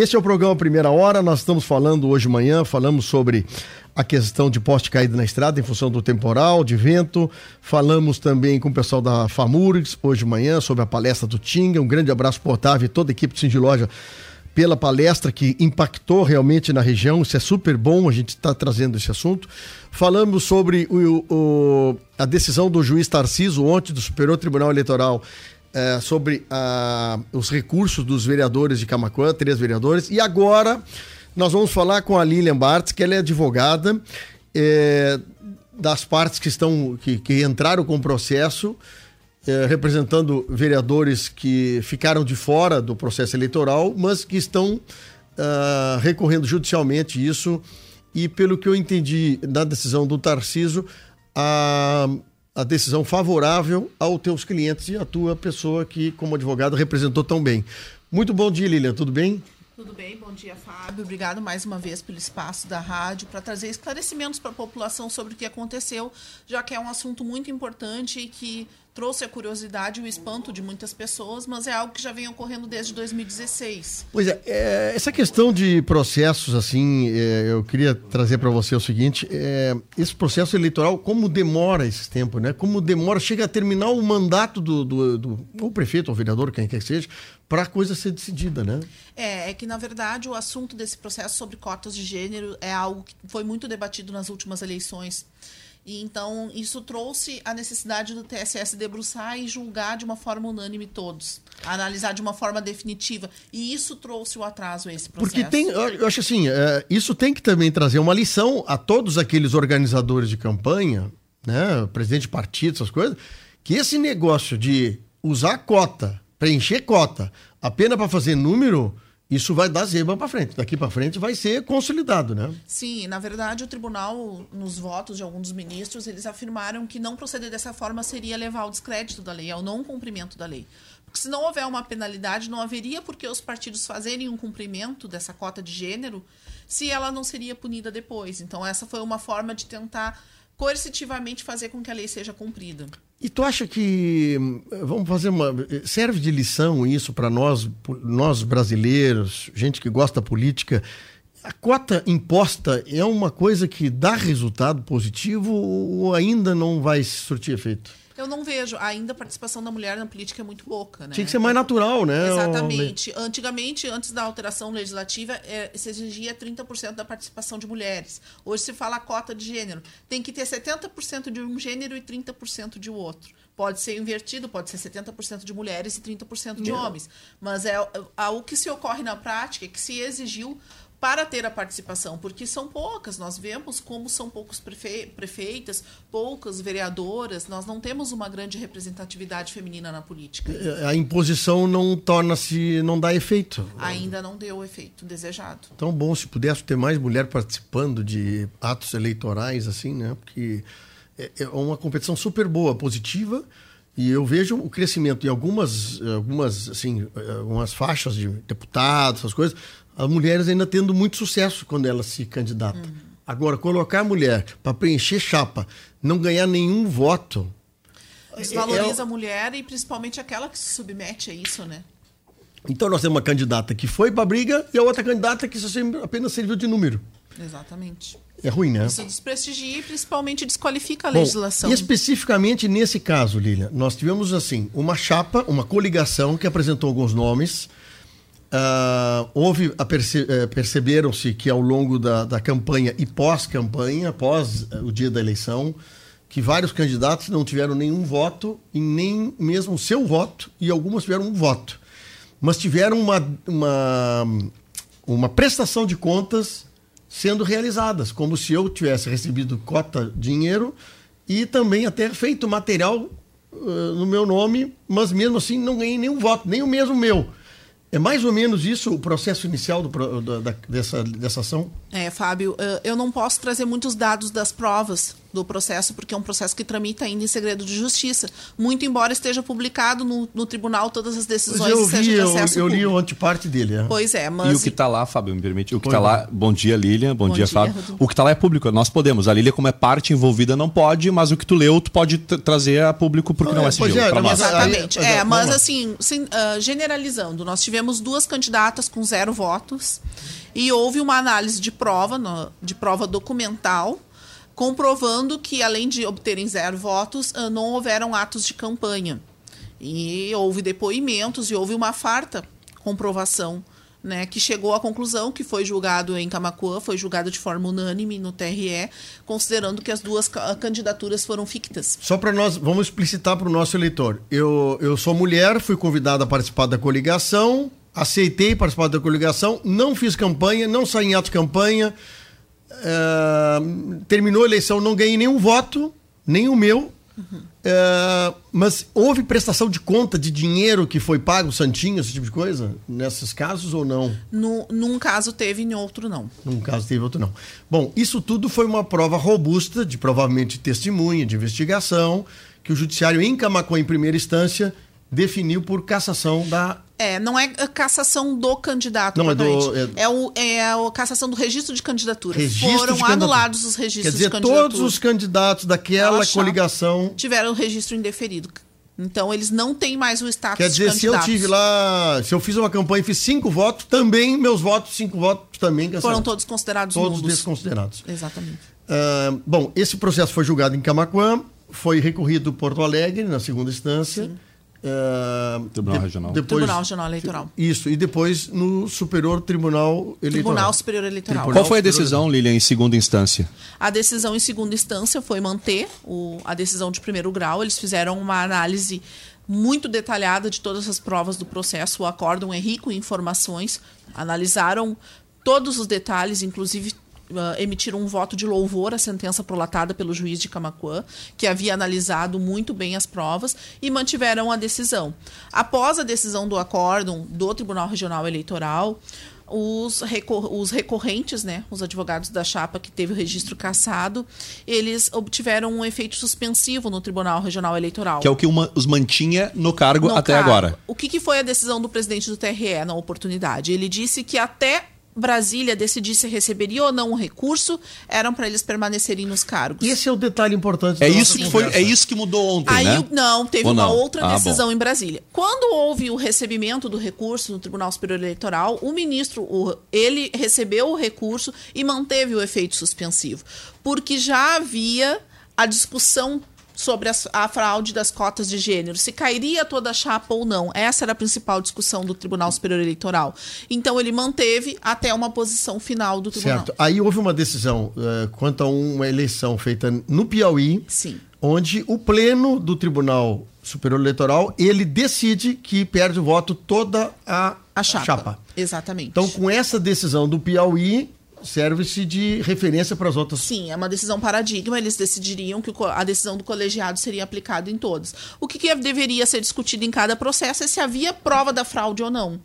Este é o programa Primeira Hora. Nós estamos falando hoje de manhã, falamos sobre a questão de poste caído na estrada em função do temporal, de vento. Falamos também com o pessoal da FAMURGS hoje de manhã sobre a palestra do Tinga. Um grande abraço para Otávio e toda a equipe do Cindy Loja pela palestra que impactou realmente na região. Isso é super bom, a gente está trazendo esse assunto. Falamos sobre o, o, a decisão do juiz Tarciso ontem do Superior Tribunal Eleitoral é, sobre a, os recursos dos vereadores de Camacuã, três vereadores. E agora nós vamos falar com a Lilian Bartz, que ela é advogada é, das partes que estão que, que entraram com o processo. É, representando vereadores que ficaram de fora do processo eleitoral, mas que estão uh, recorrendo judicialmente isso. E pelo que eu entendi da decisão do Tarciso, a, a decisão favorável aos teus clientes e à tua pessoa que, como advogado, representou tão bem. Muito bom dia, Lilian, tudo bem? Tudo bem, bom dia, Fábio. Obrigado mais uma vez pelo espaço da rádio para trazer esclarecimentos para a população sobre o que aconteceu, já que é um assunto muito importante e que trouxe a curiosidade e o espanto de muitas pessoas, mas é algo que já vem ocorrendo desde 2016. Pois é, é essa questão de processos, assim, é, eu queria trazer para você o seguinte: é, esse processo eleitoral, como demora esse tempo, né? Como demora, chega a terminar o mandato do, do, do prefeito ou vereador, quem quer que seja, para a coisa ser decidida, né? É, é que na verdade o assunto desse processo sobre cotas de gênero é algo que foi muito debatido nas últimas eleições. E então isso trouxe a necessidade do TSS debruçar e julgar de uma forma unânime todos, analisar de uma forma definitiva. E isso trouxe o atraso a esse processo. Porque tem, eu acho assim, é, isso tem que também trazer uma lição a todos aqueles organizadores de campanha, né, presidente de partido, essas coisas, que esse negócio de usar cota, preencher cota, apenas para fazer número, isso vai dar zebra para frente. Daqui para frente vai ser consolidado, né? Sim, na verdade o tribunal, nos votos de alguns ministros, eles afirmaram que não proceder dessa forma seria levar ao descrédito da lei, ao não cumprimento da lei. Porque se não houver uma penalidade, não haveria por que os partidos fazerem um cumprimento dessa cota de gênero se ela não seria punida depois. Então essa foi uma forma de tentar coercitivamente fazer com que a lei seja cumprida. E tu acha que vamos fazer uma serve de lição isso para nós, nós brasileiros, gente que gosta da política? A cota imposta é uma coisa que dá resultado positivo ou ainda não vai surtir efeito? Eu não vejo. Ainda a participação da mulher na política é muito pouca, né? Tinha que ser mais natural, né? Exatamente. Antigamente, antes da alteração legislativa, é, se exigia 30% da participação de mulheres. Hoje se fala cota de gênero. Tem que ter 70% de um gênero e 30% de outro. Pode ser invertido, pode ser 70% de mulheres e 30% de homens. Mas é, é, o que se ocorre na prática é que se exigiu para ter a participação, porque são poucas. Nós vemos como são poucos prefe prefeitas, poucas vereadoras. Nós não temos uma grande representatividade feminina na política. É, a imposição não torna-se, não dá efeito. Ainda não deu o efeito desejado. Tão bom se pudesse ter mais mulher participando de atos eleitorais, assim, né? Porque é, é uma competição super boa, positiva. E eu vejo o crescimento em algumas, algumas, assim, algumas faixas de deputados, essas coisas, as mulheres ainda tendo muito sucesso quando elas se candidatam. Uhum. Agora, colocar a mulher para preencher chapa, não ganhar nenhum voto. Desvaloriza é, é... a mulher e principalmente aquela que se submete a isso, né? Então nós temos uma candidata que foi para a briga e a outra candidata que só apenas serviu de número. Exatamente. É ruim, né? Isso desprestigia e principalmente desqualifica a Bom, legislação. E especificamente nesse caso, Lilian, nós tivemos assim uma chapa, uma coligação que apresentou alguns nomes Uh, houve perce eh, perceberam-se que ao longo da, da campanha e pós-campanha, pós eh, o dia da eleição, que vários candidatos não tiveram nenhum voto e nem mesmo seu voto e algumas tiveram um voto, mas tiveram uma, uma, uma prestação de contas sendo realizadas, como se eu tivesse recebido cota dinheiro e também até feito material uh, no meu nome, mas mesmo assim não ganhei nenhum voto, nem o mesmo meu. É mais ou menos isso o processo inicial do, da, dessa, dessa ação? É, Fábio, eu não posso trazer muitos dados das provas do processo, porque é um processo que tramita ainda em segredo de justiça. Muito embora esteja publicado no, no tribunal todas as decisões eu seja vi, de eu, acesso eu li público. o anteparte dele. é. Pois é, mas E o que está lá, Fábio, me permite? O que está não. lá, bom dia, Lilian, bom, Bom dia, dia, Fábio. Rodrigo. O que está lá é público, nós podemos. A Lilian, como é parte envolvida, não pode, mas o que tu leu, tu pode trazer a público porque não é Pois sigilo. é, mas Exatamente. Aí, é, mas assim, sim, ah, generalizando, nós tivemos duas candidatas com zero votos e houve uma análise de prova, no- de prova documental, comprovando que, além de obterem zero votos, ah, não houveram atos de campanha. E houve depoimentos e houve uma farta comprovação. Né, que chegou à conclusão que foi julgado em Camacuã, foi julgado de forma unânime no TRE, considerando que as duas ca- candidaturas foram fictas. Só para nós, vamos explicitar para o nosso eleitor. Eu, eu sou mulher, fui convidada a participar da coligação, aceitei participar da coligação, não fiz campanha, não saí em ato de campanha, eh, terminou a eleição, não ganhei nenhum voto, nem o meu. eh, mas houve prestação de conta de dinheiro que foi pago, santinho, esse tipo de coisa, nesses casos ou não? No, num caso teve, em outro não. Num caso teve, outro não. Bom, isso tudo foi uma prova robusta, de provavelmente testemunha, de investigação, que o judiciário em em primeira instância, definiu por cassação da. É, não é a cassação do candidato, Não, é do- propriamente. é... o, é a cassação do registro de candidatura. Registro Foram de anulados os registros Quer dizer, de candidatura. todos os candidatos daquela coligação. tiveram o registro indeferido. Então, eles não têm mais o status Quer dizer, de se eu tive lá, se eu fiz uma campanha e fiz cinco votos, também meus votos, cinco votos também Foram todos considerados todos nulos. desconsiderados. Exatamente. Ah, bom, esse processo foi julgado em Camacuã, foi recorrido Porto Alegre, na segunda instância. Tribunal Regional. Depois, Tribunal Regional Eleitoral. Isso, e depois no Superior Tribunal Eleitoral. Tribunal Superior Eleitoral. Tribunal Qual foi a decisão, Lilian, em segunda instância? A decisão em segunda instância foi manter o- a decisão de primeiro grau. Eles fizeram uma análise muito detalhada de todas as provas do processo. O acórdão é rico em informações. Analisaram todos os detalhes, inclusive ah, emitiram um voto de louvor à sentença prolatada pelo juiz de Camacuã, que havia analisado muito bem as provas, e mantiveram a decisão. Após a decisão do acórdão do Tribunal Regional Eleitoral, os, recor- os recorrentes, né, os advogados da chapa que teve o registro cassado, eles obtiveram um efeito suspensivo no Tribunal Regional Eleitoral. Que é o que uma- os mantinha no cargo No até cargo. agora. O que, que foi a decisão do presidente do TRE na oportunidade? Ele disse que até Brasília decidir se receberia ou não o recurso, eram para eles permanecerem nos cargos. Esse é o detalhe importante. É isso que foi, é isso que mudou ontem, Aí, né? não, teve Ou uma não? outra Ah, decisão em Brasília. Quando houve o recebimento do recurso no Tribunal Superior Eleitoral, o ministro, o- ele recebeu o recurso e manteve o efeito suspensivo, porque já havia a discussão sobre as- a fraude das cotas de gênero, se cairia toda a chapa ou não. Essa era a principal discussão do Tribunal Superior Eleitoral. Então ele manteve até uma posição final do tribunal. Certo. Aí houve uma decisão eh, quanto a uma eleição feita no Piauí, Sim. onde o pleno do Tribunal Superior Eleitoral, ele decide que perde o voto toda a, A chapa. Exatamente. Então, com essa decisão do Piauí, serve-se de referência para as outras. Sim, é uma decisão paradigma. Eles decidiriam que a decisão do colegiado seria aplicada em todos. O que, que deveria ser discutido em cada processo é se havia prova da fraude ou não.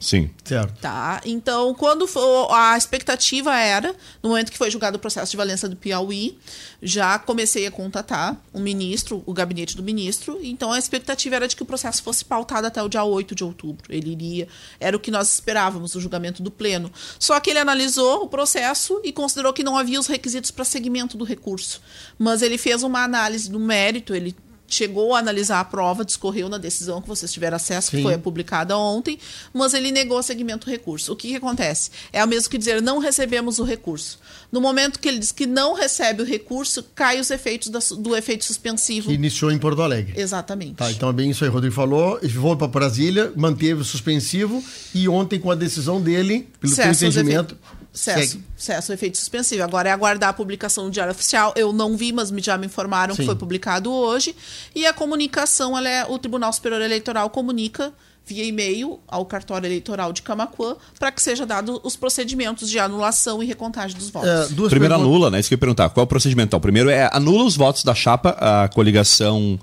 Sim. Certo. Tá? Então, quando for, a expectativa era, no momento que foi julgado o processo de valência do Piauí, já comecei a contatar o ministro, o gabinete do ministro. Então, a expectativa era de que o processo fosse pautado até o dia 8 de outubro. Ele iria, era o que nós esperávamos, o julgamento do pleno. Só que ele analisou o processo e considerou que não havia os requisitos para segmento do recurso. Mas ele fez uma análise do mérito, ele chegou a analisar a prova, discorreu na decisão que vocês tiveram acesso, Sim. que foi publicada ontem, mas ele negou segmento do recurso. O que, que acontece? É o mesmo que dizer não recebemos o recurso. No momento que ele diz que não recebe o recurso, cai os efeitos da do efeito suspensivo. Que iniciou em Porto Alegre. Exatamente. Tá, então é bem isso aí, Rodrigo falou. Vou para Brasília, manteve o suspensivo e ontem, com a decisão dele, pelo Cessa entendimento, Cesso, segue. cesso efeito suspensivo. Agora é aguardar a publicação no Diário Oficial. Eu não vi, mas me- já me informaram Sim. que foi publicado hoje. E a comunicação, ela é, o Tribunal Superior Eleitoral comunica via e-mail ao cartório eleitoral de Camacuã para que seja dado os procedimentos de anulação e recontagem dos votos. É, duas Primeiro perguntas- anula, né? Isso que eu ia perguntar. Qual é o procedimento? Então, primeiro é anula os votos da chapa, a coligação.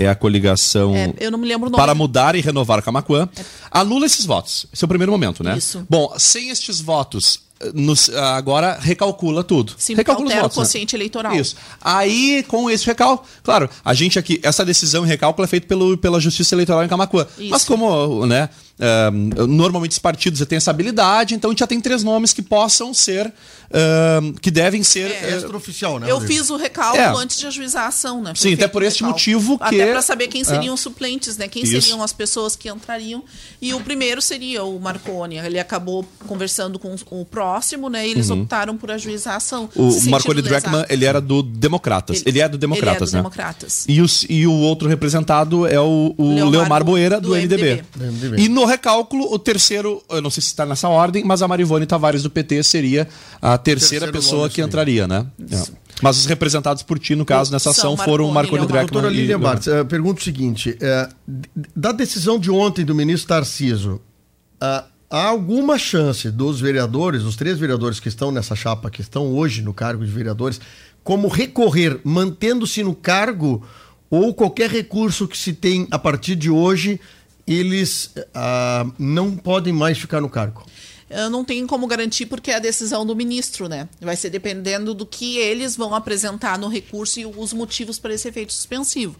É a coligação. É, eu não me lembro o nome. Para mudar e renovar Camacuã. Anula esses votos. Esse é o primeiro momento, né? Isso. Bom, sem estes votos, nos- agora recalcula tudo. Sim, recalcula os altera o votos, né? quociente eleitoral. Isso. Aí, com esse recálculo, claro, a gente aqui, essa decisão e recálculo é feita pelo, pela Justiça Eleitoral em Camacuã. Isso. Mas como, né, ah, normalmente os partidos já têm essa habilidade, então a gente já tem três nomes que possam ser, ah, que devem ser... É. eh, Extraoficial, né? Eu fiz o recálculo É. antes de ajuizar a ação, né? Sim, até por este motivo que- Até para saber quem É. seriam os suplentes, né? Quem Isso. seriam as pessoas que entrariam. E o primeiro seria o Marconi. Ele acabou conversando com o próximo, né? E eles optaram por ajuizar a ação. Uhum. O Marconi. Dreckmann, ele era do Democratas. Ele, é do Democratas, ele é né? do Democratas. E, os- e o outro representado é o, o Leomar Leomar, Bo- Boeira, do, do MDB. MDB. E no recálculo, o terceiro, eu não sei se está nessa ordem, mas a Marivone Tavares do PT seria a terceira pessoa que entraria, né? É. Mas os representados por ti, no caso, nessa São ação, foram o Marconi, Marconi Leomar. Dreckmann Doutora e... Lilian Bartz, eh, pergunto o seguinte: d- da decisão de ontem do ministro Tarciso, ah, há alguma chance dos vereadores, os três vereadores que estão nessa chapa, que estão hoje no cargo de vereadores, como recorrer, mantendo-se no cargo, ou qualquer recurso que se tem a partir de hoje, eles ah, não podem mais ficar no cargo? Eu não tenho como garantir porque é a decisão do ministro, né? Vai ser dependendo do que eles vão apresentar no recurso e os motivos para esse efeito suspensivo.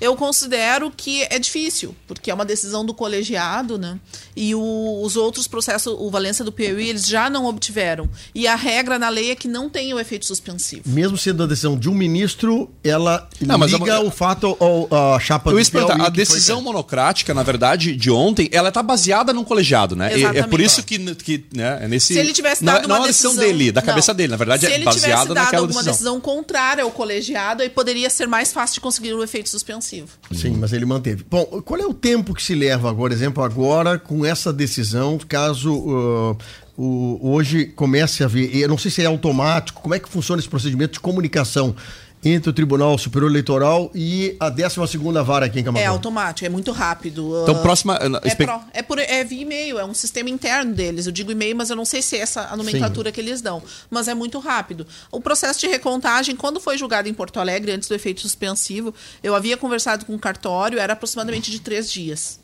Eu considero que é difícil, porque é uma decisão do colegiado, né? E o- os outros processos, o Valência do Piauí, eles já não obtiveram. E a regra na lei é que não tem o efeito suspensivo. Mesmo sendo a decisão de um ministro, ela Não, mas liga a- o fato ao, à chapa Eu do Piauí a que foi decisão monocrática, na verdade, de ontem, ela está baseada num colegiado, né? E- É por isso que, que né, é nesse... Se ele tivesse não, dado não uma a decisão decisão dele, da não. cabeça dele, na verdade Se é ele tivesse baseada dado naquela alguma decisão. decisão contrária ao colegiado, aí poderia ser mais fácil de conseguir o efeito suspensivo. Sim, mas ele manteve. Bom, qual é o tempo que se leva, por exemplo, agora com essa decisão, caso uh, o- hoje comece a haver, eu não sei se é automático, como é que funciona esse procedimento de comunicação entre o Tribunal Superior Eleitoral e a 12ª Vara aqui em É Camacuã? automático, é muito rápido. Então, Ah, próxima... É, pro- é, por, é via e-mail, é um sistema interno deles. Eu digo e-mail, mas eu não sei se é essa a nomenclatura que eles dão. Mas é muito rápido. O processo de recontagem, quando foi julgado em Porto Alegre, antes do efeito suspensivo, eu havia conversado com o cartório, era aproximadamente de três dias.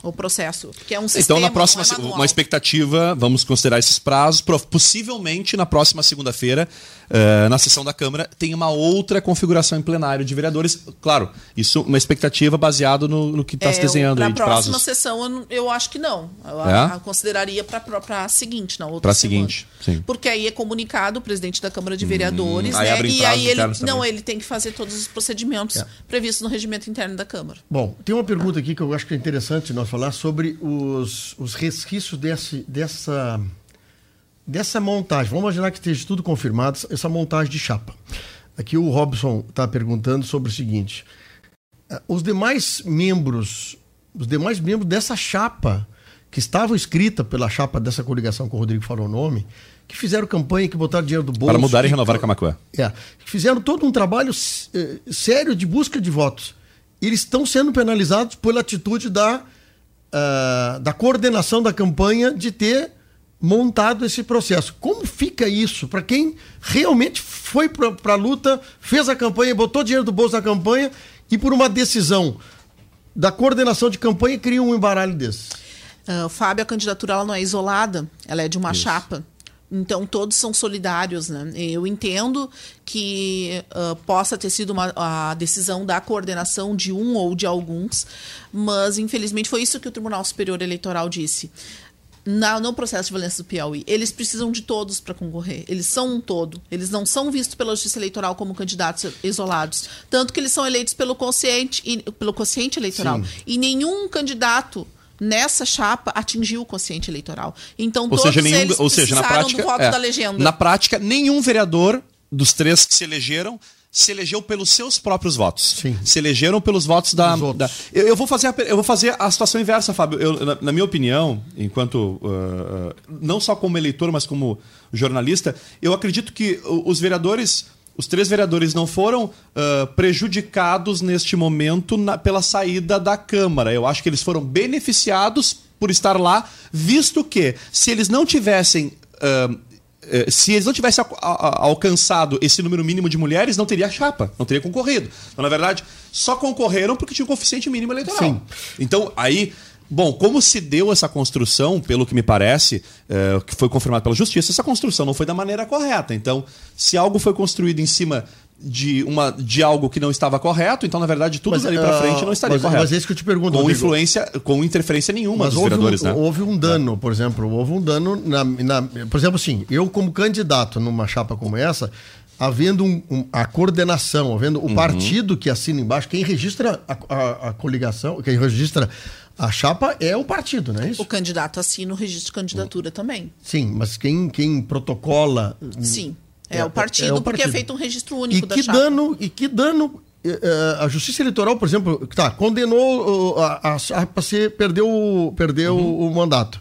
O processo. Que é um sistema. Então, na próxima, não é uma expectativa, vamos considerar esses prazos, possivelmente na próxima segunda-feira, eh, na sessão da Câmara, tem uma outra configuração em plenário de vereadores. Claro, isso uma expectativa baseada no, no que está se É, desenhando pra aí de próxima prazos. sessão, eu, não- eu acho que não. Eu É? a- a consideraria para a seguinte, na outra Pra semana. seguinte, sim. Porque aí é comunicado o presidente da Câmara de Vereadores, aí né? abrem E prazos aí ele não, também. ele tem que fazer todos os procedimentos previstos no regimento interno da Câmara. Bom, tem uma pergunta aqui que eu acho que é interessante nós falar sobre os, os resquícios desse, dessa, dessa montagem. Vamos imaginar que esteja tudo confirmado, essa montagem de chapa. Aqui o Robson está perguntando sobre o seguinte: eh, os demais membros, os demais membros dessa chapa que estavam escrita pela chapa dessa coligação que o Rodrigo falou o nome, que fizeram campanha, que botaram dinheiro do bolso. Para mudar e renovar a Camacuã. é, fizeram todo um trabalho eh, sério de busca de votos. Eles estão sendo penalizados pela atitude da, ah, da coordenação da campanha de ter montado esse processo. Como fica isso para quem realmente foi para a luta, fez a campanha, botou dinheiro do bolso na campanha e por uma decisão da coordenação de campanha cria um embaralho desse? Ah, Fábio, a candidatura ela não é isolada, ela é de uma chapa. Então todos são solidários, né? Eu entendo que ah, possa ter sido uma, a decisão da coordenação de um ou de alguns, mas infelizmente foi isso que o Tribunal Superior Eleitoral disse. Na, no processo de violência do Piauí, eles precisam de todos para concorrer. Eles são um todo. Eles não são vistos pela Justiça Eleitoral como candidatos isolados. Tanto que eles são eleitos pelo quociente, e- pelo quociente eleitoral. Sim. E nenhum candidato nessa chapa atingiu o quociente eleitoral. Então, Ou todos seja, nenhum, eles ou seja, na prática, do voto é, da legenda. na prática, nenhum vereador dos três que se elegeram se elegeu pelos seus próprios votos. Sim. Se elegeram pelos votos da. Da- eu, eu vou fazer a, eu vou fazer a situação inversa, Fábio. Eu, na, na minha opinião, enquanto uh, uh, não só como eleitor, mas como jornalista, eu acredito que os vereadores. Os três vereadores não foram uh, prejudicados neste momento na- pela saída da Câmara. Eu acho que eles foram beneficiados por estar lá, visto que se eles não tivessem eh, se eles não tivessem alcançado esse número mínimo de mulheres, não teria chapa, não teria concorrido. Então, na verdade, só concorreram porque tinha um coeficiente mínimo eleitoral. Sim. Então, aí, Bom, como se deu essa construção, pelo que me parece, é, que foi confirmado pela justiça, essa construção não foi da maneira correta. Então, se algo foi construído em cima de, uma, de algo que não estava correto, então, na verdade, tudo Mas, dali para ah, frente não estaria mas- correto. mas é isso que eu te pergunto, Com Rodrigo. influência, com interferência nenhuma Mas dos houve vereadores, um, né? houve um dano, por exemplo, houve um dano na, na- por exemplo, assim, eu como candidato numa chapa como essa, havendo um- um- a coordenação, havendo Uhum. o partido que assina embaixo, quem registra a, a- a coligação, quem registra a chapa é o partido, não é isso? O candidato assina o registro de candidatura também. Sim, mas quem, quem protocola Sim. É, É- o partido, é o porque é partido. feito um registro E único da que chapa. dano, e que dano eh, eh, a Justiça Eleitoral, por exemplo, tá, condenou a, a ser perdeu, o- perdeu Uhum. o mandato.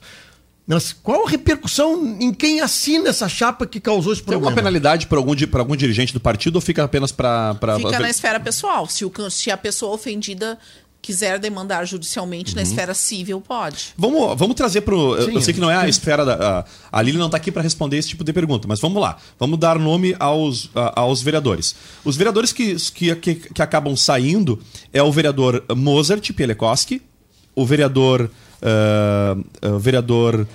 Mas qual a repercussão em quem assina essa chapa que causou esse Tem alguma problema? penalidade para algum, pra algum dirigente do partido ou fica apenas para. Fica na esfera pessoal. Se, o, se a pessoa ofendida quiser demandar judicialmente Uhum. na esfera civil, pode. Vamos, vamos trazer para o. Eu sei que não é a esfera da. A, a Lili não está aqui para responder esse tipo de pergunta, mas vamos lá. Vamos dar nome aos, a- aos vereadores. Os vereadores que, que, que, que acabam saindo é o vereador Mozart Pielekoski, o vereador. ah, o vereador.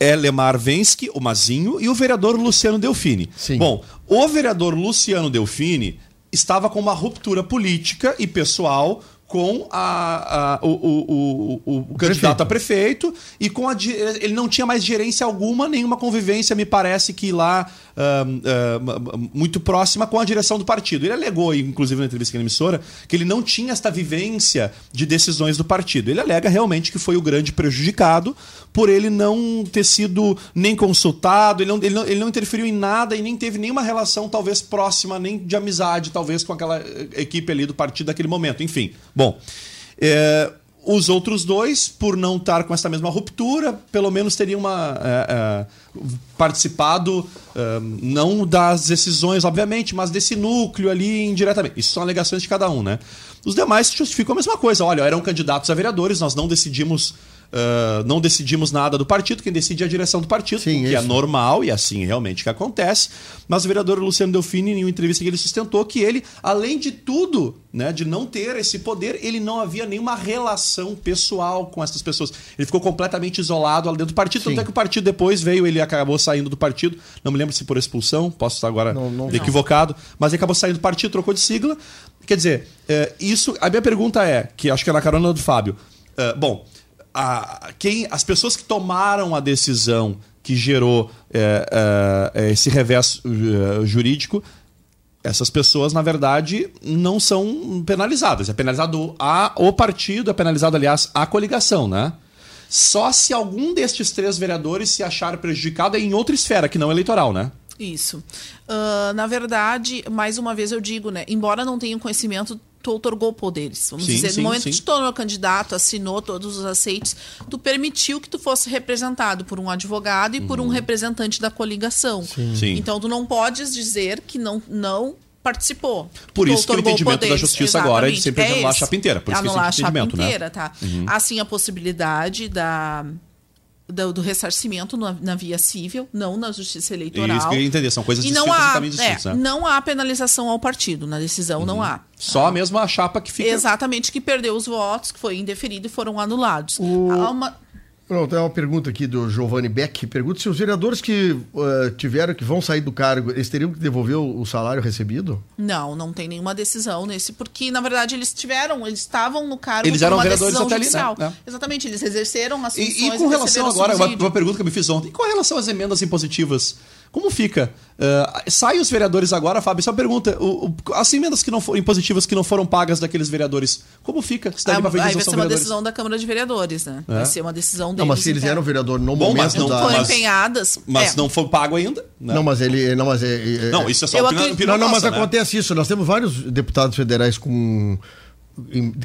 Elemar Vensky, o Mazinho, e o vereador Luciano Delfini. Sim. Bom, o vereador Luciano Delfini estava com uma ruptura política e pessoal com a, a- o, o, o, o candidato a prefeito e com a ele não tinha mais gerência alguma, nenhuma convivência, me parece que lá ahn, ahn, muito próxima com a direção do partido. Ele alegou, inclusive na entrevista aqui na emissora, que ele não tinha esta vivência de decisões do partido. Ele alega realmente que foi o grande prejudicado por ele não ter sido nem consultado, ele não, ele não, ele não interferiu em nada e nem teve nenhuma relação, talvez próxima, nem de amizade, talvez, com aquela eh, equipe ali do partido naquele momento. Enfim, bom. eh, os outros dois, por não estar com essa mesma ruptura, pelo menos teriam uma, eh, eh, participado, eh, não das decisões, obviamente, mas desse núcleo ali indiretamente. Isso são alegações de cada um, né? Os demais justificam a mesma coisa. Olha, eram candidatos a vereadores, nós não decidimos. Eh, não decidimos nada do partido, quem decide é a direção do partido, Sim, o que é isso. normal e assim realmente que acontece. Mas o vereador Luciano Delfini, em uma entrevista que ele sustentou, que ele, além de tudo, né, de não ter esse poder, ele não havia nenhuma relação pessoal com essas pessoas. Ele ficou completamente isolado lá dentro do partido. Tanto Sim. é que o partido depois veio, ele acabou saindo do partido. Não me lembro se por expulsão, posso estar agora Não, não. equivocado, mas ele acabou saindo do partido, trocou de sigla. Quer dizer, é, isso. A minha pergunta é, que acho que é na carona do Fábio. é, bom, a- quem, as pessoas que tomaram a decisão que gerou é, é, esse revés é, jurídico, essas pessoas, na verdade, não são penalizadas. É penalizado a, o partido, é penalizado, aliás, a coligação, né? Só se algum destes três vereadores se achar prejudicado é em outra esfera, que não eleitoral, né? Isso. Ah, na verdade, mais uma vez eu digo, né? Embora não tenha conhecimento, tu outorgou poderes. Vamos Sim, dizer, sim, no momento sim. que tu tornou candidato, assinou todos os aceites, tu permitiu que tu fosse representado por um advogado e por um representante da coligação. Uhum. Então tu não podes dizer que não, não participou. Por isso que o entendimento da poderes. justiça agora é de Exatamente. sempre anular a chapa inteira. Por isso que anular a chapa né? inteira, tá? Assim, a possibilidade da... Do, do ressarcimento na, na via civil, não na justiça eleitoral. Isso que eu entender, são coisas E distintas não há, caminhos é, né? Uhum. não há penalização ao partido na decisão, não há. Só mesmo a chapa que fica. Exatamente, que perdeu os votos, que foi indeferido e foram anulados. O- Há uma- Pronto, tem uma pergunta aqui do Giovanni Beck. Pergunta se os vereadores que eh, tiveram, que vão sair do cargo, eles teriam que devolver o, o salário recebido? Não, não tem nenhuma decisão nesse, porque na verdade eles tiveram, eles estavam no cargo Eles eram uma vereadores decisão até ali, né? É. Exatamente, eles exerceram as funções E, e com relação agora, uma, uma pergunta que eu me fiz ontem, e com relação às emendas impositivas, como fica? Uh, saem os vereadores agora, Fábio, só uma pergunta, o- o- as emendas que não foram impositivas que não foram pagas daqueles vereadores, como fica? Se dali Ah, vai ser uma vereadores? decisão da Câmara de Vereadores, né? É. Vai ser uma decisão deles. Não, mas se eles interna. eram vereador no Bom, mas momento não da... Foram mas- empenhadas. Mas é. não foi pago ainda? né? Não, mas ele... Não, mas, é, é- Não, isso é só Eu opinião, acredito- opinião Não, não, mas né? acontece isso. Nós temos vários deputados federais com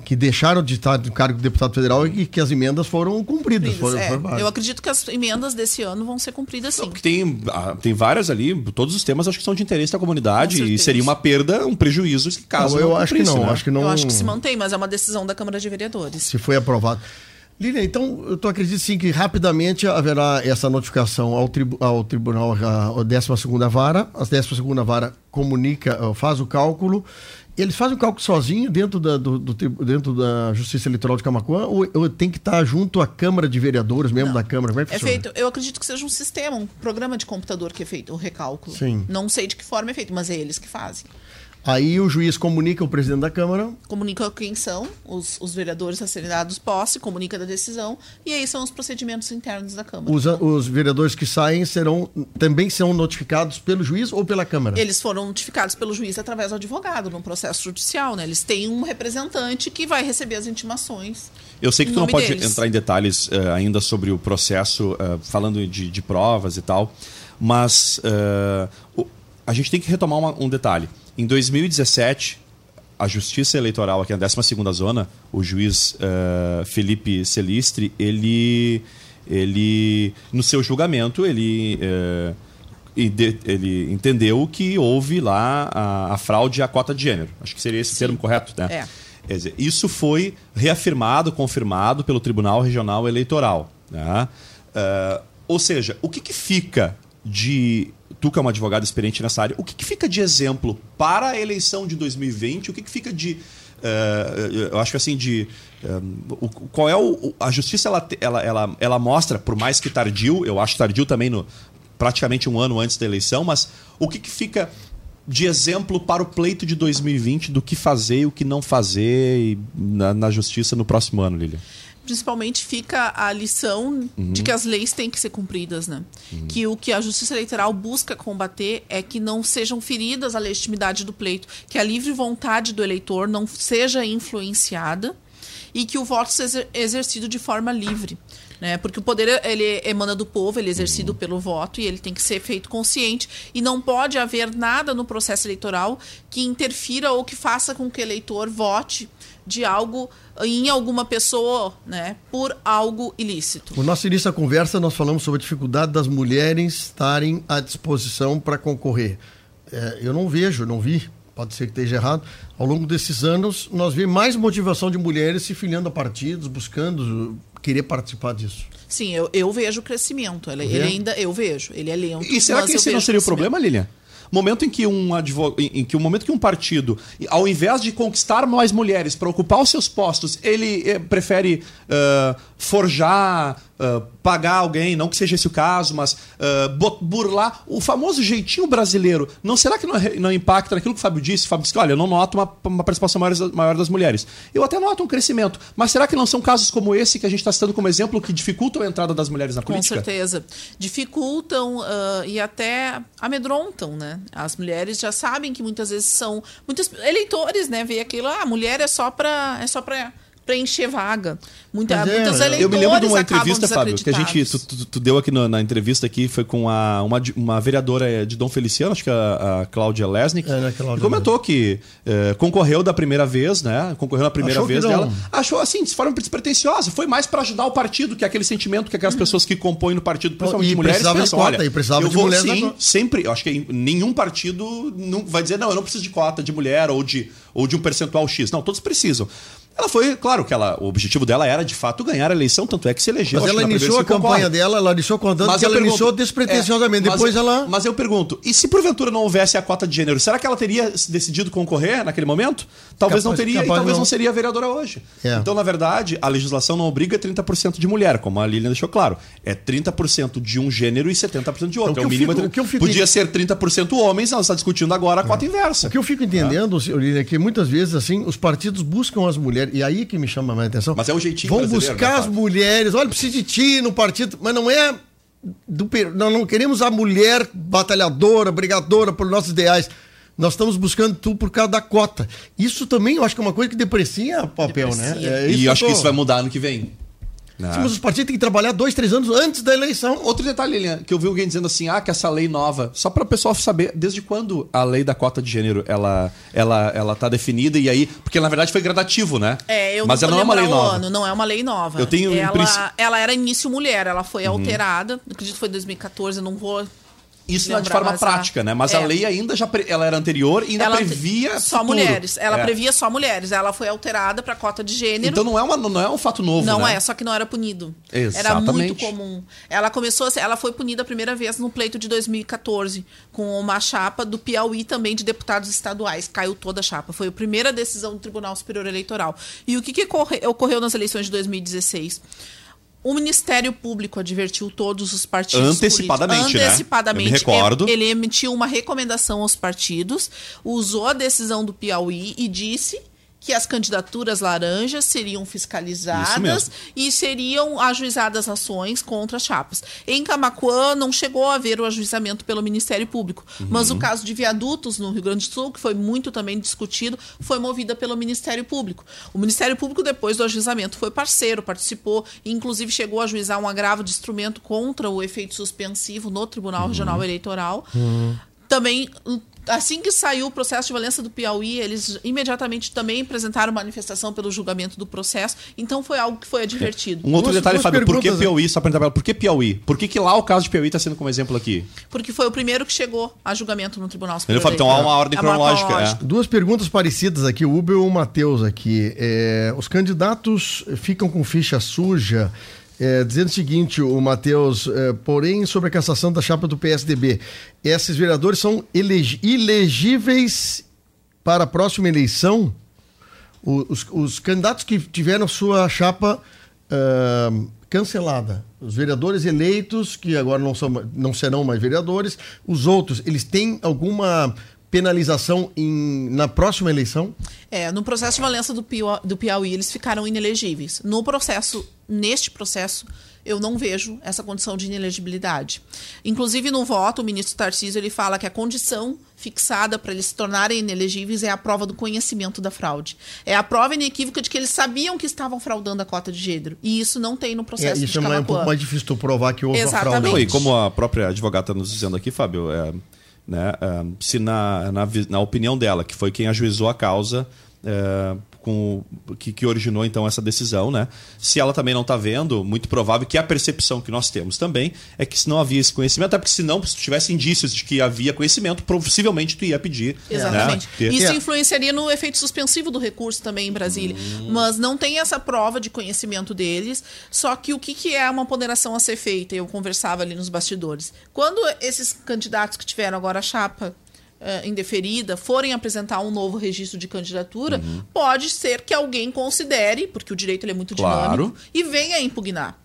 que deixaram de estar no cargo de deputado federal e que as emendas foram cumpridas. Cumpridas, Foram, é. foram. Eu acredito que as emendas desse ano vão ser cumpridas sim. Não, porque tem, ah, tem várias ali, todos os temas acho que são de interesse da comunidade Com e seria uma perda, um prejuízo caso Não, eu não acho que não. né? Acho que não. Eu acho que se mantém, mas é uma decisão da Câmara de Vereadores. se foi aprovado. Lilian, então tu acredita sim que rapidamente haverá essa notificação ao, tribu ao tribunal, a 12 Vara, a 12 Vara comunica, faz o cálculo. Eles fazem o cálculo sozinho dentro da, do, do, dentro da Justiça Eleitoral de Camacuã ou, ou, tem que estar junto à Câmara de Vereadores, mesmo da Câmara? Como é, que é feito, eu acredito que seja um sistema, um programa de computador que é feito, o recálculo. Sim. Não sei de que forma é feito, mas é eles que fazem. Aí o juiz comunica o presidente da Câmara. Comunica quem são os, os vereadores a serem dados posse, comunica da decisão, e aí são os procedimentos internos da Câmara. Os, os vereadores que saem serão também serão notificados pelo juiz ou pela Câmara? Eles foram notificados pelo juiz através do advogado, no processo judicial, né? Eles têm um representante que vai receber as intimações. Eu sei que tu não pode deles. entrar em detalhes uh, ainda sobre o processo, uh, falando de, de, provas e tal, mas uh, o, a gente tem que retomar uma, um detalhe. Em 2017, a Justiça Eleitoral aqui na 12ª Zona, o juiz uh, Felipe Celistre, ele, ele, no seu julgamento, ele, uh, ele entendeu que houve lá a, a, fraude à cota de gênero. Acho que seria esse Sim. termo correto, né? É. Quer dizer, isso foi reafirmado, confirmado pelo Tribunal Regional Eleitoral. Né? Uh, ou seja, o que, que fica de tu que é uma advogada experiente nessa área, o que, que fica de exemplo para a eleição de 2020? O que, que fica de. Uh, eu acho que assim, de. Um, o, qual é o. A justiça ela, ela, ela, ela mostra, por mais que tardio, eu acho tardio também no, praticamente um ano antes da eleição, mas o que, que fica de exemplo para o pleito de 2020 do que fazer e o que não fazer na, na justiça no próximo ano, Lilian? Principalmente fica a lição uhum. de que as leis têm que ser cumpridas, né? Uhum. Que o que a Justiça Eleitoral busca combater é que não sejam feridas a legitimidade do pleito, que a livre vontade do eleitor não seja influenciada e que o voto seja exercido de forma livre. Né? Porque o poder ele emana do povo, ele é exercido uhum. pelo voto e ele tem que ser feito consciente. E não pode haver nada no processo eleitoral que interfira ou que faça com que o eleitor vote de algo em alguma pessoa, né, por algo ilícito. No nosso início da conversa, nós falamos sobre a dificuldade das mulheres estarem à disposição para concorrer. É, eu não vejo, não vi, pode ser que esteja errado, ao longo desses anos, nós vemos mais motivação de mulheres se filiando a partidos, buscando querer participar disso. Sim, eu, eu vejo o crescimento. Ele, ele ainda, eu vejo, ele é lento. E será que esse não seria o problema, Lilian? Momento em que um advogado, em que o momento que um partido, ao invés de conquistar mais mulheres para ocupar os seus postos, ele eh, prefere uh, forjar uh, pagar alguém, não que seja esse o caso, mas uh, burlar o famoso jeitinho brasileiro. Não será que não, não impacta naquilo que o Fábio disse? O Fábio disse que, olha, eu não noto uma, uma participação maior, maior, das mulheres. Eu até noto um crescimento, mas será que não são casos como esse que a gente está citando como exemplo que dificultam a entrada das mulheres na política? Com certeza. Dificultam uh, e até amedrontam, né? As mulheres já sabem que muitas vezes são... Muitos eleitores, né? Vê aquilo, ah, a mulher é só para... É só para preencher vaga. Muita, é, muitos eleitores Eu me lembro de uma entrevista, Fábio, que a gente tu, tu, tu deu aqui no, na entrevista aqui, foi com a, uma, uma vereadora de Dom Feliciano, acho que a, a Cláudia Lesnick, é, né, Cláudia comentou que é, concorreu da primeira vez, né? Concorreu na primeira Achou vez dela. Achou assim, de forma despretensiosa. Foi mais para ajudar o partido, que é aquele sentimento que aquelas hum. pessoas que compõem no partido, principalmente e mulheres, pensam, cota, olha, e precisava eu de vou sim, sempre, eu acho que nenhum partido não vai dizer, não, eu não preciso de cota de mulher ou de, ou de um percentual X. Não, todos precisam. Ela foi, claro que ela, o objetivo dela era de fato ganhar a eleição, tanto é que se elegeu. Mas ela iniciou a campanha dela, ela iniciou contando mas que ela pergunto, iniciou despretensiosamente. É, Depois eu, ela. Mas eu pergunto, e se porventura não houvesse a cota de gênero, será que ela teria decidido concorrer naquele momento? Talvez capaz, não teria e talvez não. não seria vereadora hoje. É. Então, na verdade, a legislação não obriga 30% de mulher, como a Lilian deixou claro. É 30% de um gênero e 70% de outro. Então, é o mínimo. Fico, o fico... Podia ser 30% homens, ela está discutindo agora a cota é. inversa. O que eu fico entendendo, é. Lilian, é que muitas vezes assim, os partidos buscam as mulheres, e aí que me chama mais atenção. Mas é o jeitinho Vão buscar né, as mulheres, olha, precisa de ti no partido, mas não é do nós não queremos a mulher batalhadora, brigadora por nossos ideais. Nós estamos buscando tu por causa da cota. Isso também eu acho que é uma coisa que deprecia o papel, né? deprecia. né? É e eu acho tô... que isso vai mudar ano que vem. Ah. Sim, mas os partidos têm que trabalhar dois, três anos antes da eleição. Outro detalhe, Lilian, que eu vi alguém dizendo assim, ah, que essa lei nova, só para o pessoal saber, desde quando a lei da cota de gênero, ela, ela, ela tá definida e aí, porque na verdade foi gradativo, né? É, eu mas não ela não é uma lei nova. Ano, não é uma lei nova. Eu tenho ela, ela era início mulher, ela foi uhum. alterada, acredito que foi em 2014, não vou Isso não de Lembrava forma prática, né? Mas a É. lei ainda já pre- ela era anterior e ainda Ela previa só futuro. mulheres. Ela É. previa só mulheres. Ela foi alterada para cota de gênero. Então não é, uma, não é um fato novo, Não né? é, só que não era punido. Era Exatamente. muito comum. Ela começou a ser, ela foi punida a primeira vez no pleito de 2014, com uma chapa do Piauí também de deputados estaduais. Caiu toda a chapa. Foi a primeira decisão do Tribunal Superior Eleitoral. E o que, que ocorre- ocorreu nas eleições de 2016? O Ministério Público advertiu todos os partidos Antecipadamente, políticos. né? Antecipadamente. Eu me recordo. Ele emitiu uma recomendação aos partidos, usou a decisão do Piauí e disse que as candidaturas laranjas seriam fiscalizadas e seriam ajuizadas ações contra as chapas. Em Camacuã não chegou a haver o ajuizamento pelo Ministério Público, mas o Uhum. caso de viadutos no Rio Grande do Sul, que foi muito também discutido, foi movida pelo Ministério Público. O Ministério Público depois do ajuizamento foi parceiro, participou inclusive chegou a ajuizar um agravo de instrumento contra o efeito suspensivo no Tribunal Uhum. Regional Eleitoral. Também assim que saiu o processo de valência do Piauí, eles imediatamente também apresentaram manifestação pelo julgamento do processo. Então foi algo que foi advertido. Um outro Duas- detalhe, duas Fábio, por que né? Piauí? Só pra entrar por que Piauí? Por que, que lá o caso de Piauí está sendo como exemplo aqui? Porque foi o primeiro que chegou a julgamento no Tribunal Superior. Ele falou, então há uma ordem É uma cronológica. cronológica. é. Duas perguntas parecidas aqui, o Uber e o Matheus aqui. É, os candidatos ficam com ficha suja, é, dizendo o seguinte, o Matheus, é, porém, sobre a cassação da chapa do PSDB, esses vereadores são ilegíveis para a próxima eleição? O- Os, os candidatos que tiveram sua chapa ah, cancelada, os vereadores eleitos, que agora não, são, não serão mais vereadores, os outros, eles têm alguma penalização em- na próxima eleição? É, no processo de valência do Piau- do Piauí, eles ficaram inelegíveis. No processo, neste processo, eu não vejo essa condição de inelegibilidade. Inclusive, no voto, o ministro Tarcísio ele fala que a condição fixada para eles se tornarem inelegíveis é a prova do conhecimento da fraude. É a prova inequívoca de que eles sabiam que estavam fraudando a cota de gênero. E isso não tem no É, processo isso de é mais- um pouco mais difícil tu provar que houve Exatamente. uma fraude. Não, e como a própria advogada está nos dizendo aqui, Fábio, é, né, é, se na, na, na opinião dela, que foi quem ajuizou a causa, é, com, que, que originou então essa decisão, né? Se ela também não está vendo, muito provável que a percepção que nós temos também é que se não havia esse conhecimento, até porque se não se tivesse indícios de que havia conhecimento, possivelmente tu ia pedir. Exatamente. Né, ter- Isso influenciaria no efeito suspensivo do recurso também em Brasília. Hum. Mas não tem essa prova de conhecimento deles. Só que o que, que é uma ponderação a ser feita? Eu conversava ali nos bastidores. Quando esses candidatos que tiveram agora a chapa eh, indeferida forem apresentar um novo registro de candidatura, Uhum. pode ser que alguém considere, porque o direito ele é muito Claro. dinâmico, e venha impugnar.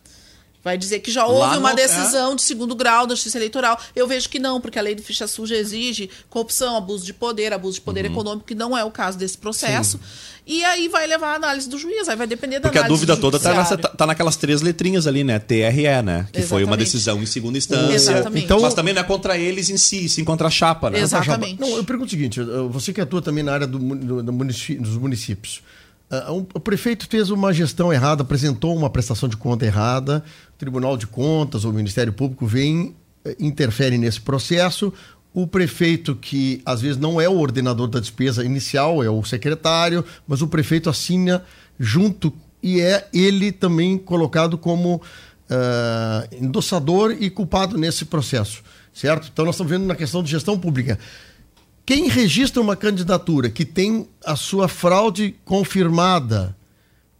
Vai dizer que já houve uma no- decisão de segundo grau da justiça eleitoral. Eu vejo que não, porque a lei de ficha suja exige corrupção, abuso de poder, abuso de poder Uhum. econômico, que não é o caso desse processo. E aí vai levar a análise do juiz, aí vai depender da Porque a análise dúvida do toda está tá, naquelas três letrinhas ali, né? TRE, né? Que foi uma Exatamente. decisão em segunda instância. Exatamente. Então- Mas também não é contra eles em si, sim contra a chapa, né? Exatamente. Não, eu pergunto o seguinte: você que atua também na área do, do- do munici- dos municípios. Ah, um- o prefeito fez uma gestão errada, apresentou uma prestação de conta errada, o Tribunal de Contas ou o Ministério Público vem, eh, interfere nesse processo. O prefeito, que às vezes não é o ordenador da despesa inicial, é o secretário, mas o prefeito assina junto e é ele também colocado como ah, endossador e culpado nesse processo, certo? Então nós estamos vendo na questão de gestão pública. Quem registra uma candidatura que tem a sua fraude confirmada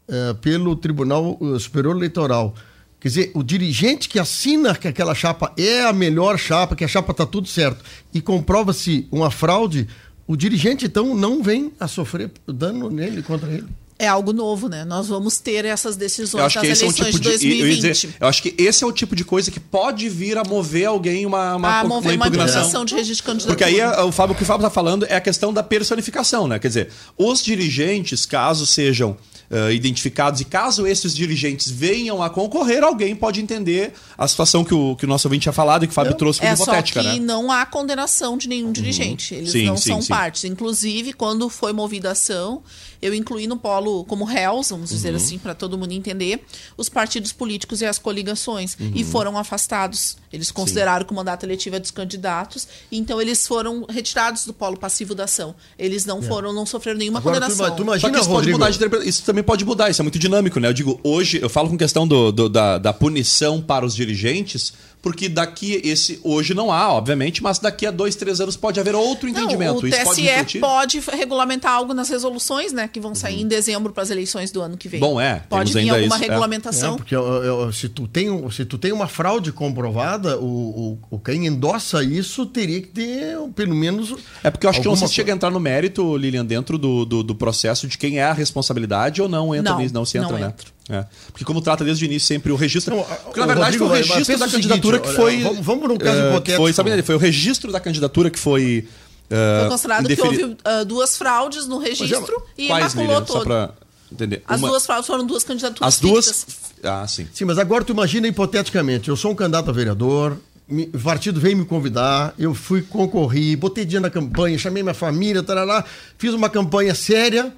eh, pelo Tribunal eh, Superior Eleitoral, quer dizer, o dirigente que assina que aquela chapa é a melhor chapa, que a chapa está tudo certo, e comprova-se uma fraude, o dirigente então não vem a sofrer dano nele contra ele. É algo novo, né? Nós vamos ter essas decisões Eu acho esse é eleições tipo de. de eu, ia 2020. dizer, eu acho que esse é o tipo de coisa que pode vir a mover alguém uma, uma, a mover uma impugnação. de registro de candidatura. Porque aí é, o, Fábio, o que o Fábio está falando é a questão da personificação, né? Quer dizer, os dirigentes, caso sejam eh, identificados e caso esses dirigentes venham a concorrer, alguém pode entender a situação que o, que o nosso ouvinte tinha falado e que o Fábio trouxe como É só hipotética, que né? Uhum. não há condenação de nenhum dirigente. Eles Sim, não sim, são sim. partes. Inclusive, quando foi movida a ação, eu incluí no polo como réus, vamos dizer Uhum. assim, para todo mundo entender, os partidos políticos e as coligações. Uhum. E foram afastados. Eles consideraram que o mandato eletivo é dos candidatos, então eles foram retirados do polo passivo da ação. Eles não foram, não sofreram nenhuma É. Agora, tu, condenação. tu Só imagina, que isso, pode Rodrigo, mudar de interpreta- isso também pode mudar, isso é muito dinâmico, né? Eu digo, hoje, eu falo com questão do, do- da, da punição para os dirigentes, porque daqui esse hoje não há, obviamente, mas daqui a dois, três anos pode haver outro entendimento. Não, o Isso TSE pode, pode, regulamentar algo nas resoluções, né, que vão sair uhum. em dezembro para as eleições do ano que vem. Bom, é. Pode vir alguma isso, é. regulamentação. É. porque eu, eu, se, tu tem, se tu tem uma fraude comprovada, o, o, o quem endossa isso teria que ter pelo menos. É porque eu acho que não se chega a entrar no mérito, Lilian, dentro do, do, do, processo de quem é a responsabilidade ou não entra não, nisso, não se entra, não né? Entra. É. Porque como trata desde o início sempre o registro. Não, porque na verdade Rodrigo, foi o registro da candidatura seguinte, que foi. Olha, vamos, vamos no caso uh, hipotético. Foi, sabe, foi o registro da candidatura que foi. Uh, foi considerado que houve uh, duas fraudes no registro é, e quais, maculou Lilian, todo. Só pra entender. As Uma... duas fraudes foram duas candidaturas. As duas. Ah, sim. Sim, mas agora tu imagina hipoteticamente, eu sou um candidato a vereador, o partido veio me convidar, eu fui concorrer, botei dia na campanha, chamei minha família, tarará, fiz uma campanha séria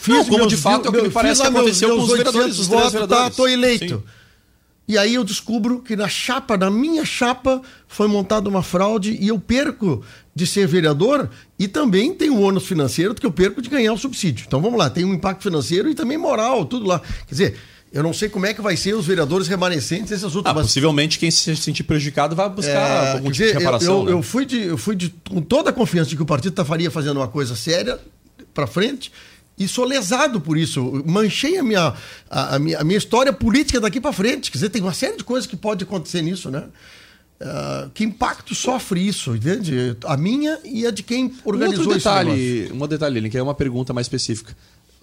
Fiz não, como meus, de fato é o que me parece que aconteceu meus, com os vereadores. Os votos, vereadores. Tá, tô eleito. Sim. E aí eu descubro que na chapa, na minha chapa, foi montada uma fraude e eu perco de ser vereador e também tem o ônus financeiro que eu perco de ganhar o subsídio. Então vamos lá, tem um impacto financeiro e também moral, tudo lá. Quer dizer, eu não sei como é que vai ser os vereadores remanescentes essas últimas. Ah, possivelmente quem se sentir prejudicado vai buscar é, algum tipo de reparação. Eu, né? eu, fui de, eu fui de com toda a confiança de que o partido estaria fazendo uma coisa séria para frente e sou lesado por isso. Manchei a minha, a, a minha, a minha história política daqui para frente. Quer dizer, tem uma série de coisas que pode acontecer nisso, né? Uh, que impacto sofre isso, entende? A minha e a de quem organizou um outro detalhe, Um detalhe, que é uma pergunta mais específica.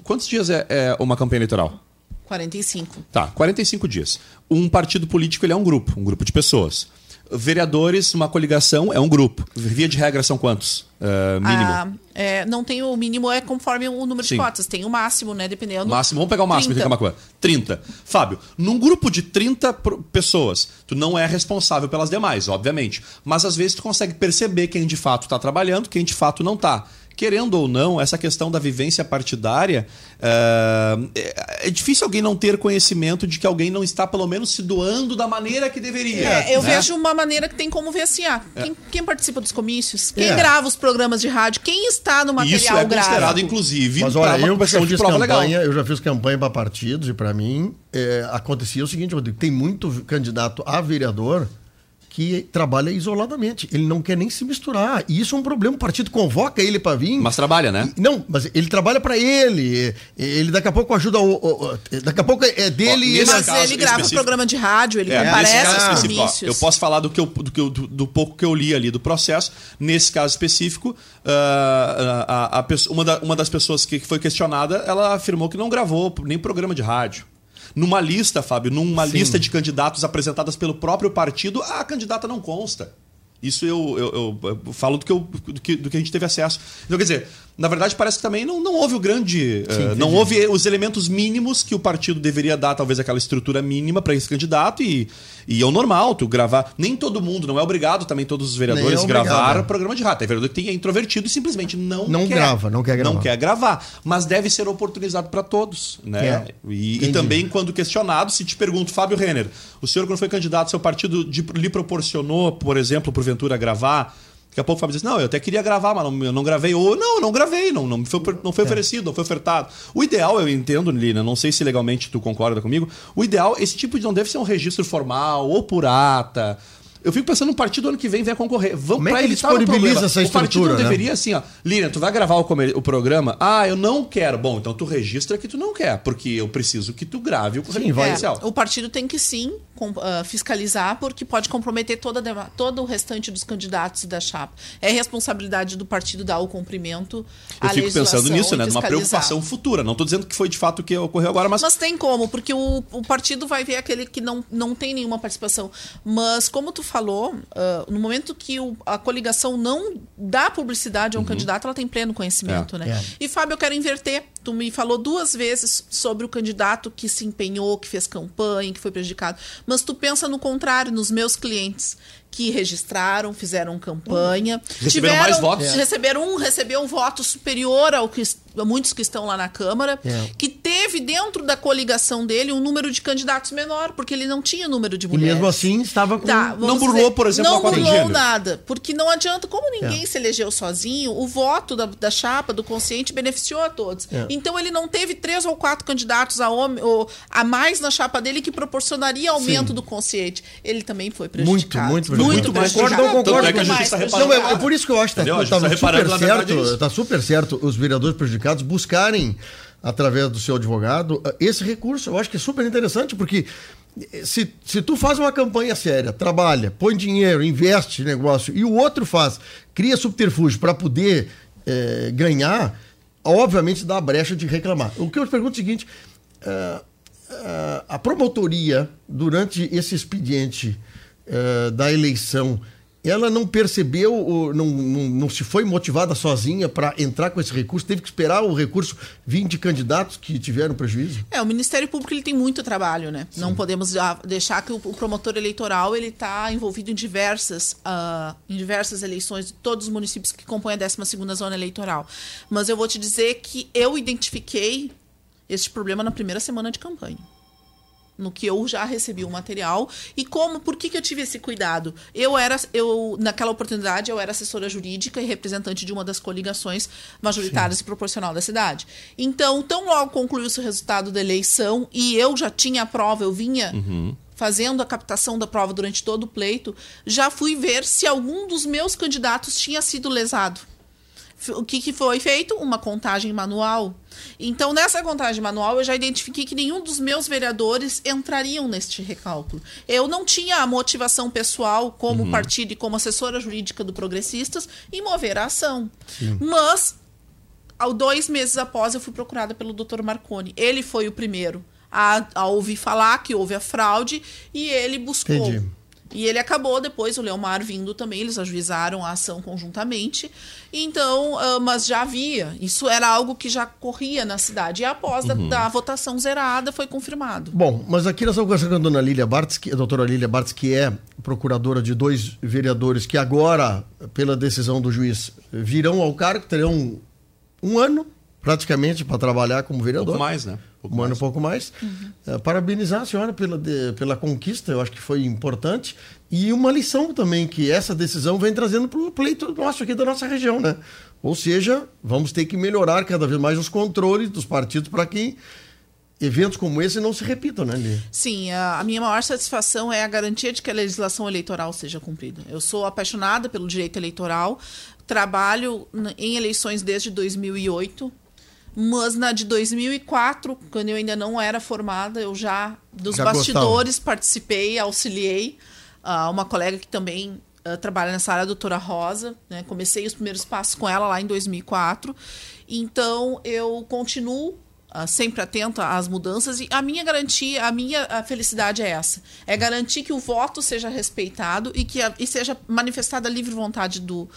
Quantos dias é, é uma campanha eleitoral? 45. Tá, 45 dias. Um partido político ele é um grupo, um grupo de pessoas vereadores, uma coligação, é um grupo. Via de regra são quantos? Uh, mínimo? Ah, é, não tem o mínimo, é conforme o número Sim. de cotas. Tem o máximo, né? Dependendo. Máximo, vamos pegar o máximo, 30. Tem 30. Fábio, num grupo de 30 pessoas, tu não é responsável pelas demais, obviamente. Mas às vezes tu consegue perceber quem de fato está trabalhando, quem de fato não está querendo ou não, essa questão da vivência partidária, uh, é, difícil alguém não ter conhecimento de que alguém não está, pelo menos, se doando da maneira que deveria. É, eu né? vejo uma maneira que tem como ver assim: ah, quem, quem participa dos comícios, quem é. grava os programas de rádio, quem está no material Isso é grave. considerado, inclusive, Mas olha, eu já fiz campanha, legal. Eu já fiz campanha para partidos e, para mim, é, acontecia o seguinte, Rodrigo: tem muito candidato a vereador que trabalha isoladamente. Ele não quer nem se misturar. E isso é um problema. O partido convoca ele para vir. Mas trabalha, né? E, não, mas ele trabalha para ele. Ele daqui a pouco ajuda o. o, o daqui a pouco é dele. e ele... Mas ele grava um programa de rádio, ele é, aparece os Eu posso falar do, que eu, do, que eu, do, do, pouco que eu li ali do processo. Nesse caso específico, uh, a, a, a, uma, da, uma das pessoas que foi questionada, ela afirmou que não gravou nem programa de rádio. Numa lista, Fábio, numa Sim. lista de candidatos apresentadas pelo próprio partido, a candidata não consta. Isso eu, eu, eu, eu falo do que, eu, do, que, do que a gente teve acesso. Então, quer dizer, na verdade, parece que também não, não houve o grande. Sim, uh, não houve os elementos mínimos que o partido deveria dar, talvez aquela estrutura mínima para esse candidato. E, e é o normal, tu gravar. Nem todo mundo, não é obrigado também todos os vereadores é gravar o programa de rato. Tem vereador que é introvertido e simplesmente não, não quer. grava, não quer gravar. Não quer gravar. Mas deve ser oportunizado para todos. Né? É. E, e, também, quando questionado, se te pergunto, Fábio Renner, o senhor, quando foi candidato, seu partido lhe proporcionou, por exemplo, porventura, gravar Daqui a pouco o Fábio diz: Não, eu até queria gravar, mas não, eu não gravei. Ou não, não gravei, não, não foi, não foi é. oferecido, não foi ofertado. O ideal, eu entendo, Lina, não sei se legalmente tu concorda comigo. O ideal, esse tipo de não deve ser um registro formal ou por ata eu fico pensando no partido ano que vem vai concorrer. Vamos Como é que ele disponibiliza essa estrutura? O partido não né? deveria assim, ó. Lilian, tu vai gravar o, o, programa? Ah, eu não quero. Bom, então tu registra que tu não quer, porque eu preciso que tu grave o sim, comercial. É, o partido tem que sim com, uh, fiscalizar, porque pode comprometer toda, todo o restante dos candidatos da chapa. É responsabilidade do partido dar o cumprimento Eu fico pensando nisso, né? Numa preocupação futura. Não estou dizendo que foi de fato o que ocorreu agora, mas. Mas tem como, porque o, o partido vai ver aquele que não, não tem nenhuma participação. Mas, como tu falou, uh, no momento que o, a coligação não dá publicidade a um uhum. candidato, ela tem pleno conhecimento, é. né? É. E, Fábio, eu quero inverter. Tu me falou duas vezes sobre o candidato que se empenhou, que fez campanha, que foi prejudicado. Mas tu pensa no contrário, nos meus clientes que registraram, fizeram campanha. Hum. Receberam tiveram, mais votos. Receberam um, recebeu um voto superior ao que muitos que estão lá na Câmara, é. que teve dentro da coligação dele um número de candidatos menor, porque ele não tinha número de E mulheres. mesmo assim estava com. Tá, Não burlou, por exemplo, não a cota de burlou nada, porque não adianta, como ninguém É. se elegeu sozinho, o voto da, da chapa, do consciente, beneficiou a todos. É. Então ele não teve três ou quatro candidatos a, homem, ou, a mais na chapa dele que proporcionaria aumento Sim. do consciente. Ele também foi Muito, prejudicado. muito, Muito mais Concordo, prejudicado. não, Tanto concordo. é reparou. Não, é, é por isso que eu acho que? A tá, tava super é certo, isso. tá super certo os vereadores prejudicados buscarem, através do seu advogado, esse recurso. Eu acho que é super interessante, porque eh, se, se tu faz uma campanha séria, trabalha, põe dinheiro, investe negócio, e o outro faz, cria subterfúgio para poder eh, ganhar, obviamente dá a brecha de reclamar. O que eu te pergunto é o seguinte: eh, eh, a promotoria, durante esse expediente eh, da eleição, ela não percebeu, ou não, não, não se foi motivada sozinha para entrar com esse recurso, teve que esperar o recurso vir de candidatos que tiveram prejuízo? É, o Ministério Público ele tem muito trabalho, né? Não podemos já deixar que o, promotor eleitoral ele está envolvido em diversas, ah, em diversas eleições de todos os municípios que compõem a 12ª zona eleitoral. Mas eu vou te dizer que eu identifiquei este problema na primeira semana de campanha. No que eu já recebi o material e como, por que, que eu tive esse cuidado? Eu era, eu naquela oportunidade eu era assessora jurídica e representante de uma das coligações majoritárias e proporcional da cidade. Então, tão logo concluiu-se o resultado da eleição e eu já tinha a prova, eu vinha fazendo a captação da prova durante todo o pleito, já fui ver se algum dos meus candidatos tinha sido lesado. O que, que foi feito? Uma contagem manual. Então, nessa contagem manual, eu já identifiquei que nenhum dos meus vereadores entrariam neste recálculo. Eu não tinha a motivação pessoal, como partido e como assessora jurídica do Progressistas, em mover a ação. Mas, ao dois meses após, eu fui procurada pelo Dr. Marconi. Ele foi o primeiro a, a ouvir falar que houve a fraude e ele buscou. Entendi. E ele acabou depois, o Leomar vindo também, eles ajuizaram a ação conjuntamente. Então, ah, mas já havia. Isso era algo que já corria na cidade. E após da, da votação zerada, foi confirmado. Bom, mas aqui nós estamos conversando com a dona Lília Bartz, que, a doutora Lília Bartz, que é procuradora de dois vereadores que agora, pela decisão do juiz, virão ao cargo, terão um ano praticamente para trabalhar como Um vereador. pouco mais, né? Um pouco um ano mais. um pouco mais. Eh, parabenizar a senhora pela, de- pela conquista, eu acho que foi importante. E uma lição também, que essa decisão vem trazendo para o pleito nosso aqui da nossa região, né? Ou seja, vamos ter que melhorar cada vez mais os controles dos partidos para que eventos como esse não se repitam, né, Lili? Sim, a, minha maior satisfação é a garantia de que a legislação eleitoral seja cumprida. Eu sou apaixonada pelo direito eleitoral, trabalho em eleições desde 2008, mas na de 2004, quando eu ainda não era formada, eu já, dos Já bastidores, participei, auxiliei ah, uma colega que também ah, trabalha nessa área, a doutora Rosa. Né? Comecei os primeiros passos com ela lá em 2004. Então, eu continuo ah, sempre atenta às mudanças e a minha garantia, a minha a felicidade é essa. É garantir que o voto seja respeitado e que a- e seja manifestada a livre vontade do,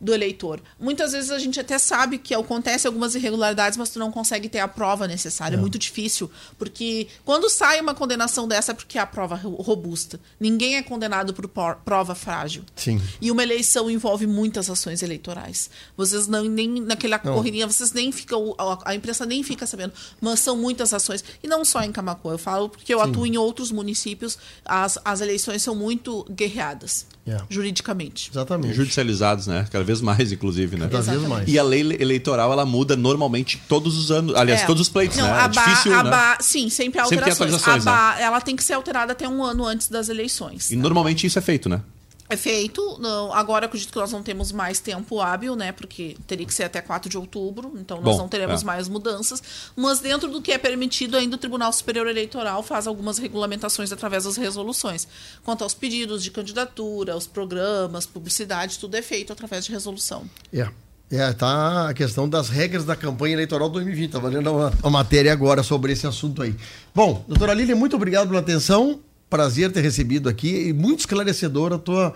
do eleitor. Muitas vezes a gente até sabe que acontece algumas irregularidades, mas tu não consegue ter a prova necessária. É, muito difícil, porque quando sai uma condenação dessa é porque é a prova ro- robusta. Ninguém é condenado por prova frágil. Sim. E uma eleição envolve muitas ações eleitorais. Vocês não nem naquela correria, vocês nem ficam a, imprensa nem fica sabendo, mas são muitas ações e não só em Camacuã. Eu falo porque eu atuo em outros municípios, as, as eleições são muito guerreadas Yeah. juridicamente. Exatamente. Judicializados, né? Cada vez mais, inclusive, né? Cada vez Exatamente. mais. E a lei eleitoral, ela muda normalmente todos os anos. Aliás, É. todos os pleitos, Não, né? a É ba- difícil, a né? ba- sim, sempre há Sempre tem alterações. atualizações, né? a ba- Ela tem que ser alterada até um ano antes das eleições. E normalmente isso é feito, né? É feito. Não, agora acredito que nós não temos mais tempo hábil, né? Porque teria que ser até 4 de outubro, então nós Bom, não teremos é. mais mudanças. Mas dentro do que é permitido, ainda o Tribunal Superior Eleitoral faz algumas regulamentações através das resoluções. Quanto aos pedidos de candidatura, os programas, publicidade, tudo é feito através de resolução. É. É, tá a questão das regras da campanha eleitoral 2020. Estava lendo uma, uma matéria agora sobre esse assunto aí. Bom, doutora Lília, muito obrigado pela atenção. Prazer ter recebido aqui e muito esclarecedora a tua,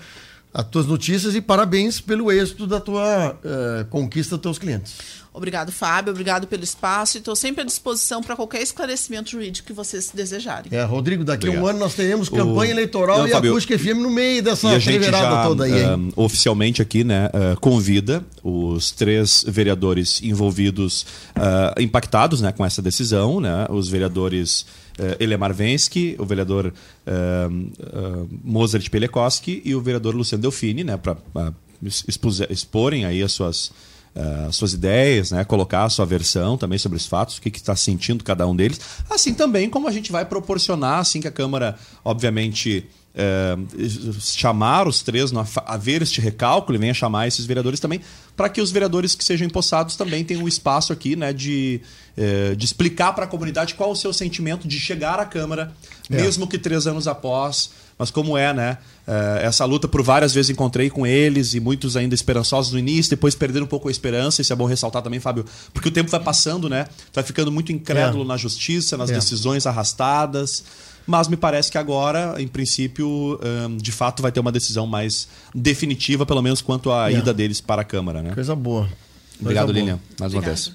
as tuas notícias e parabéns pelo êxito da tua uh, conquista dos teus clientes. Obrigado, Fábio. Obrigado pelo espaço. E estou sempre à disposição para qualquer esclarecimento jurídico que vocês desejarem. É, Rodrigo, daqui a um ano nós teremos campanha o... eleitoral Não, e Fábio, a Acústica FM no meio dessa a gente já, toda aí. Uh, oficialmente aqui, né, uh, convida os três vereadores envolvidos, uh, impactados né, com essa decisão, né, os vereadores uh, Elemar Vensky, o vereador uh, Mozart Pelekoski e o vereador Luciano Delfini, né, para exporem aí as suas uh, suas ideias, né? colocar a sua versão também sobre os fatos, o que está sentindo cada um deles. Assim também como a gente vai proporcionar, assim que a Câmara, obviamente. É, chamar os três a ver este recálculo e venha chamar esses vereadores também, para que os vereadores que sejam empossados também tenham um espaço aqui né, de, é, de explicar para a comunidade qual o seu sentimento de chegar à Câmara, é. mesmo que três anos após, mas como é, né? É, essa luta por várias vezes encontrei com eles e muitos ainda esperançosos no início, depois perderam um pouco a esperança, isso é bom ressaltar também, Fábio, porque o tempo vai passando, né? Vai ficando muito incrédulo é. na justiça, nas é. decisões arrastadas. Mas me parece que agora, em princípio, de fato vai ter uma decisão mais definitiva, pelo menos quanto à é. ida deles para a Câmara, né? Coisa boa. Obrigado, Coisa Lilian, mais Obrigado. uma vez.